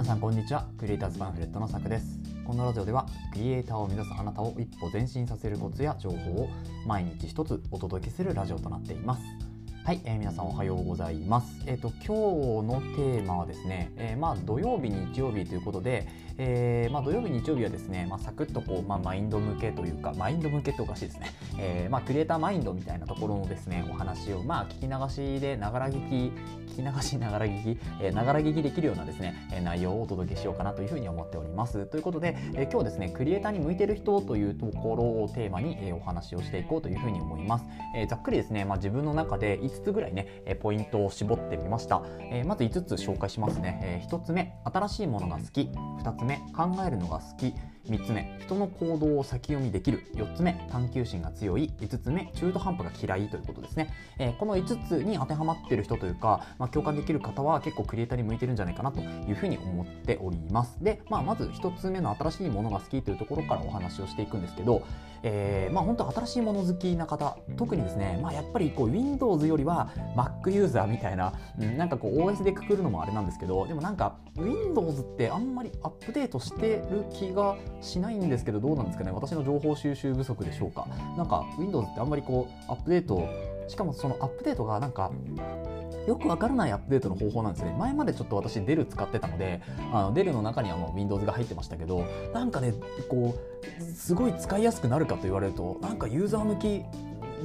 皆さんこんにちは。クリエイターズパンフレットのさくです。このラジオではクリエイターを目指すあなたを一歩前進させるコツや情報を毎日一つお届けするラジオとなっています。はい、えー、皆さんおはようございます。えっ、ー、と今日のテーマはですね、えー、まあ土曜日日曜日ということで、えー、まあ土曜日日曜日はですね、まあサクッとこうまあマインド向けというかマインド向けっておかしいですね。えー、まあクリエイターマインドみたいなところのですねお話をまあ聞き流しでながら聞き聞き流しながら聞きながら聞きできるようなですね内容をお届けしようかなというふうに思っております。ということで、えー、今日ですねクリエイターに向いてる人というところをテーマに、えー、お話をしていこうというふうに思います。えー、ざっくりですね、まあ自分の中で5つぐらいねえポイントを絞ってみました、えまず5つ紹介しますね、え1つ目新しいものが好き。2つ目考えるのが好き。3つ目人の行動を先読みできる。4つ目探求心が強い。5つ目中途半端が嫌いということですね、えー、この5つに当てはまっている人というか、まあ、共感できる方は結構クリエイターに向いてるんじゃないかなというふうに思っております。で、まあ、まず1つ目の新しいものが好きというところからお話をしていくんですけど、えー、まあ本当新しいもの好きな方特にですね、まあ、やっぱりこう Windows よりは Mac ユーザーみたいな、うん、なんかこう OS でくくるのもあれなんですけどでもなんか Windows ってあんまりアップデートしてる気がしないんですけどどうなんですかね私の情報収集不足でしょうかなんか Windows ってあんまりこうアップデートしかもそのアップデートがなんかよくわからないアップデートの方法なんですね。前までちょっと私デル使ってたので、あのデルの中にはもう Windows が入ってましたけど、なんかね、こう、すごい使いやすくなるかと言われると、なんかユーザー向き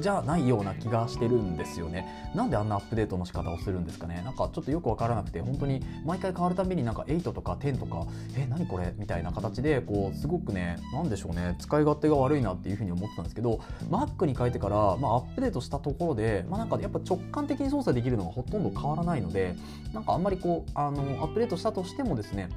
じゃないような気がしてるんですよね。なんであんなアップデートの仕方をするんですかね。なんかちょっとよく分からなくて本当に毎回変わるたびになんか8とか10とかえ何これ？みたいな形でこうすごくね何でしょうね。使い勝手が悪いなっていうふうに思ってたんですけど Mac に変えてから、まあ、アップデートしたところで、まあ、なんかやっぱ直感的に操作できるのがほとんど変わらないのでなんかあんまりこうあのアップデートしたとしてもですね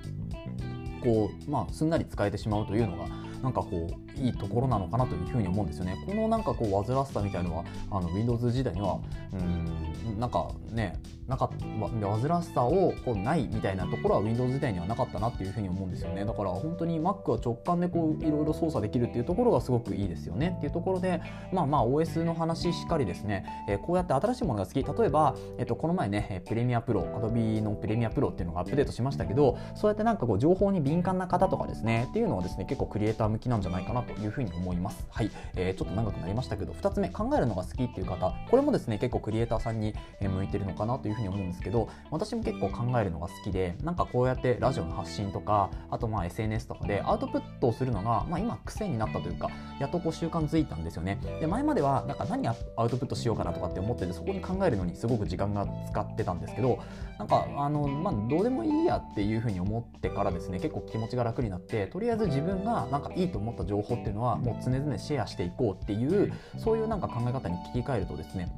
こう、まあ、すんなり使えてしまうというのがなんかこういいところなのかなというふうに思うんですよね。このなんかこう煩わしさみたいのはあの Windows 時代にはうんなんかねなか煩わしさをこうないみたいなところは Windows 時代にはなかったなっていうふうに思うんですよね。だから本当に Mac は直感でこういろいろ操作できるっていうところがすごくいいですよねっていうところでまあまあ OS の話しっかりですね、えー、こうやって新しいものが好き例えば、えっと、この前ねプレミアプロ Adobe のプレミアプロっていうのがアップデートしましたけどそうやってなんかこう情報に敏感な方とかですねっていうのはですね結構クリエイター向きなんじゃないかなとというふうに思います。はい、えー、ちょっと長くなりましたけど、2つ目、考えるのが好きっていう方、これもですね、結構クリエイターさんに向いてるのかなというふうに思うんですけど、私も結構考えるのが好きで、なんかこうやってラジオの発信とか、あとまあ SNS とかでアウトプットをするのが、まあ今癖になったというか、やっとこう習慣づいたんですよね。で、前まではなんか何アウトプットしようかなとかって思ってて、そこに考えるのにすごく時間が使ってたんですけど、なんかあの、まあどうでもいいやっていうふうに思ってからですね、結構気持ちが楽になって、とりあえず自分がなんかいいと思った情報っていうのはもう常々シェアしていこうっていうそういうなんか考え方に切り替えるとですね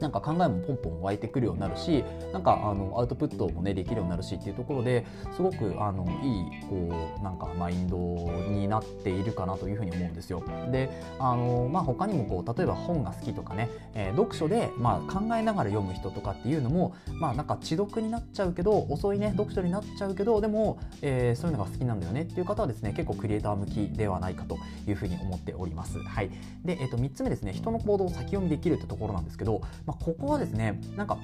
なんか考えもポンポン湧いてくるようになるしなんかあのアウトプットもねできるようになるしっていうところですごくあのいいこうなんかマインドになっているかなというふうに思うんですよ。であの、まあ、他にもこう例えば本が好きとかね、えー、読書で、まあ、考えながら読む人とかっていうのもまあなんか知読になっちゃうけど遅いね読書になっちゃうけどでも、えー、そういうのが好きなんだよねっていう方はですね結構クリエイター向きではないかというふうに思っております。はい、で、えー、と3つ目ですね人の行動を先読みできるってところなんですけど、まあ、ここはですねなんか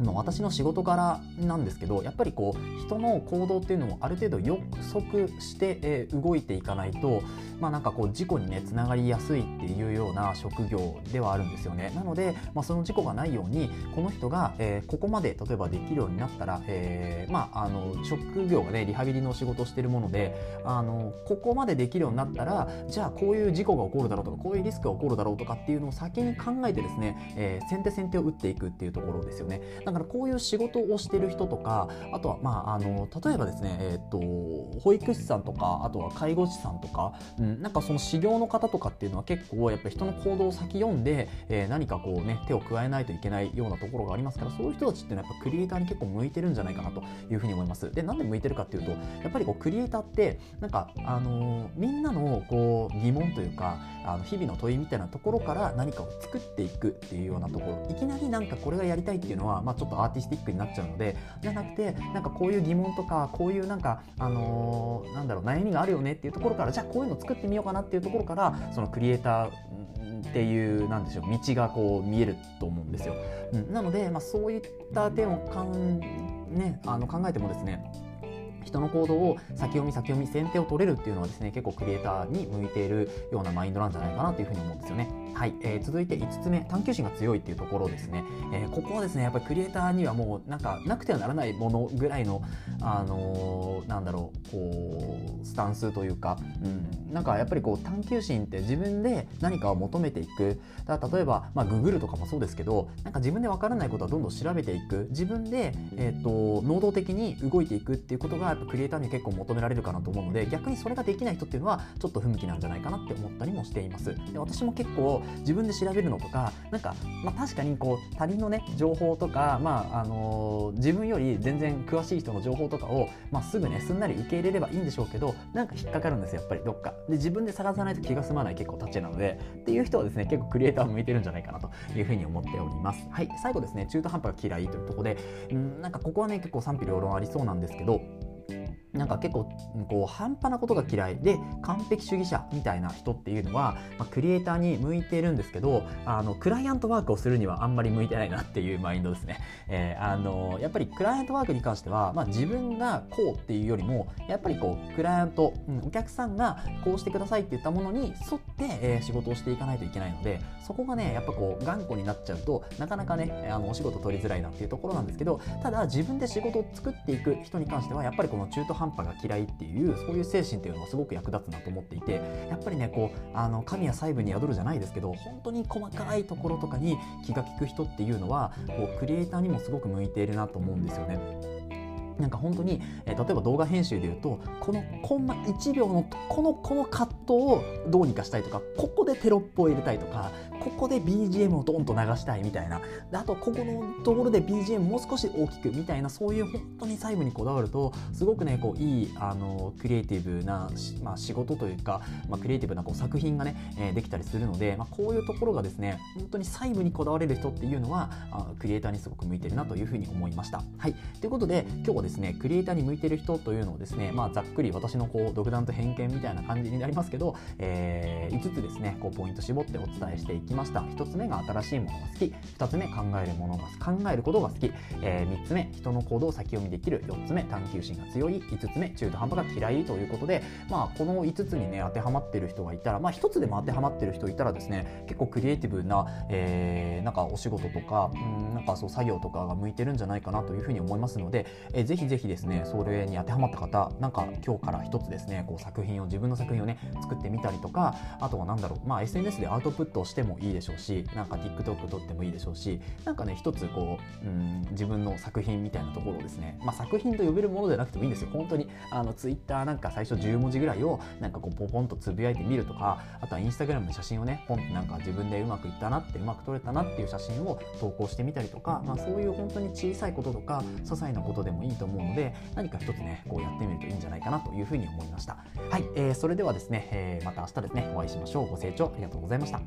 私の仕事柄なんですけどやっぱりこう人の行動っていうのもある程度予測して、動いていかないとまあなんかこう事故にねつながりやすいっていうような職業ではあるんですよね。なので、まあ、その事故がないようにこの人が、えー、ここまで例えばできるようになったら、えー、まああの職業がねリハビリの仕事をしてるものであのここまでできるようになったらじゃあこういう事故が起こるだろうとかこういうリスクが起こるだろうとかっていうのを先に考えてですね、え、先手先手を打っていくっていうところですよね。だからこういう仕事をしてる人とかあとはまああの例えばですね、えーと、保育士さんとかあとは介護士さんとか、うん、なんかその修行の方とかっていうのは結構やっぱ人の行動を先読んで、えー、何かこうね手を加えないといけないようなところがありますからそういう人たちっていうのはやっぱクリエイターに結構向いてるんじゃないかなというふうに思います。でなんで向いてるかっていうとやっぱりこうクリエイターってなんかあのー、みんなのこう疑問というかあの日々の問いみたいなところから何かを作っていくっていうようなところいきなりなんかこれがやりたいっていうのは、まあ、ちょっとアーティスティックになっちゃうのでじゃなくてなんかこういう疑問とかこういうなんか、あのー、なんだろう悩みがあるよねっていうところからじゃあこういうの作ってみようかなっていうところからそのクリエイターっていうなんでしょう道がこう見えると思うんですよ。うん、なので、まあ、そういった点をかん、ね、あの考えてもですね人の行動を先読み先読み先手を取れるっていうのはですね結構クリエイターに向いているようなマインドなんじゃないかなというふうに思うんですよね。はい、えー、続いて5つ目探求心が強いっていうところですね、えー、ここはですねやっぱりクリエイターにはもうなんかなくてはならないものぐらいのあのー、なんだろうこうスタンスというか、うん、なんかやっぱりこう探求心って自分で何かを求めていく。だ例えば、まあ、ググるとかもそうですけどなんか自分で分からないことはどんどん調べていく。自分で、えーと、能動的に動いていくっていうことがやっぱクリエイターに結構求められるかなと思うので逆にそれができない人っていうのはちょっと不向きなんじゃないかなって思ったりもしています。で私も結構自分で調べるのとかなんか、まあ、確かにこう他人のね情報とか、まああのー、自分より全然詳しい人の情報とかを、まあ、すぐねすんなり受け入れればいいんでしょうけどなんか引っかかるんですよやっぱりどっか。で自分で探さないと気が済まない結構タッチなのでっていう人はですね結構クリエイター向いてるんじゃないかなというふうに思っております。はい最後ですね中途半端が嫌いというところでんなんかここはね結構賛否両論ありそうなんですけどなんか結構こう半端なことが嫌いで完璧主義者みたいな人っていうのは、まあ、クリエイターに向いてるんですけどあのクライアントワークをするにはあんまり向いてないなっていうマインドですね。えー、あのやっぱりクライアントワークに関しては、まあ、自分がこうっていうよりもやっぱりこうクライアント、うん、お客さんがこうしてくださいって言ったものに沿って、えー、仕事をしていかないといけないのでそこがねやっぱこう頑固になっちゃうとなかなかねあのお仕事取りづらいなっていうところなんですけどただ自分で仕事を作っていく人に関してはやっぱりこの中途半端が嫌いっていうそういう精神っていうのもすごく役立つなと思っていてやっぱりねこうあの神や細部に宿るじゃないですけど本当に細かいところとかに気が利く人っていうのはこうクリエイターにもすごく向いているなと思うんですよね。なんか本当に、えー、例えば動画編集でいうとこのコンマ1秒のこのこのカットをどうにかしたいとかここでテロップを入れたいとかここで BGM をドンと流したいみたいなあとここのところで BGM もう少し大きくみたいなそういう本当に細部にこだわるとすごくねこういいあのクリエイティブな、まあ、仕事というか、まあ、クリエイティブなこう作品がね、えー、できたりするので、まあ、こういうところがですね本当に細部にこだわれる人っていうのはあクリエイターにすごく向いてるなというふうに思いました。はいということで今日はですねクリエイターに向いてる人というのをですね、まあ、ざっくり私のこう独断と偏見みたいな感じになりますけど、えー、5つですねこうポイント絞ってお伝えしていきました。1つ目が新しいものが好き。2つ目考えるものが考えることが好き、えー、3つ目人の行動を先読みできる。4つ目探求心が強い。5つ目中途半端が嫌いということで、まあ、この5つにね当てはまってる人がいたら、まあ、1つでも当てはまってる人いたらですね結構クリエイティブな、えー、なんかお仕事とかうんなんかそう作業とかが向いてるんじゃないかなというふうに思いますので、えー、ぜひぜひですねそれに当てはまった方なんか今日から一つですねこう作品を自分の作品をね作ってみたりとかあとは何だろう、まあ、SNS でアウトプットしてもいいでしょうしなんか TikTok 撮ってもいいでしょうしなんかね一つこう、うん、自分の作品みたいなところをですね、まあ、作品と呼べるものじゃなくてもいいんですよ。本当にあの Twitter なんか最初10文字ぐらいをなんかこうポポンとつぶやいてみるとかあとは Instagram の写真をねポンってなんか自分でうまくいったなってうまく撮れたなっていう写真を投稿してみたりとか、まあ、そういう本当に小さいこととか些細なことでもいいとと思うので何か一つねこうやってみるといいんじゃないかなというふうに思いました。はい、えー、それではですね、えー、また明日ですねお会いしましょう。ご清聴ありがとうございました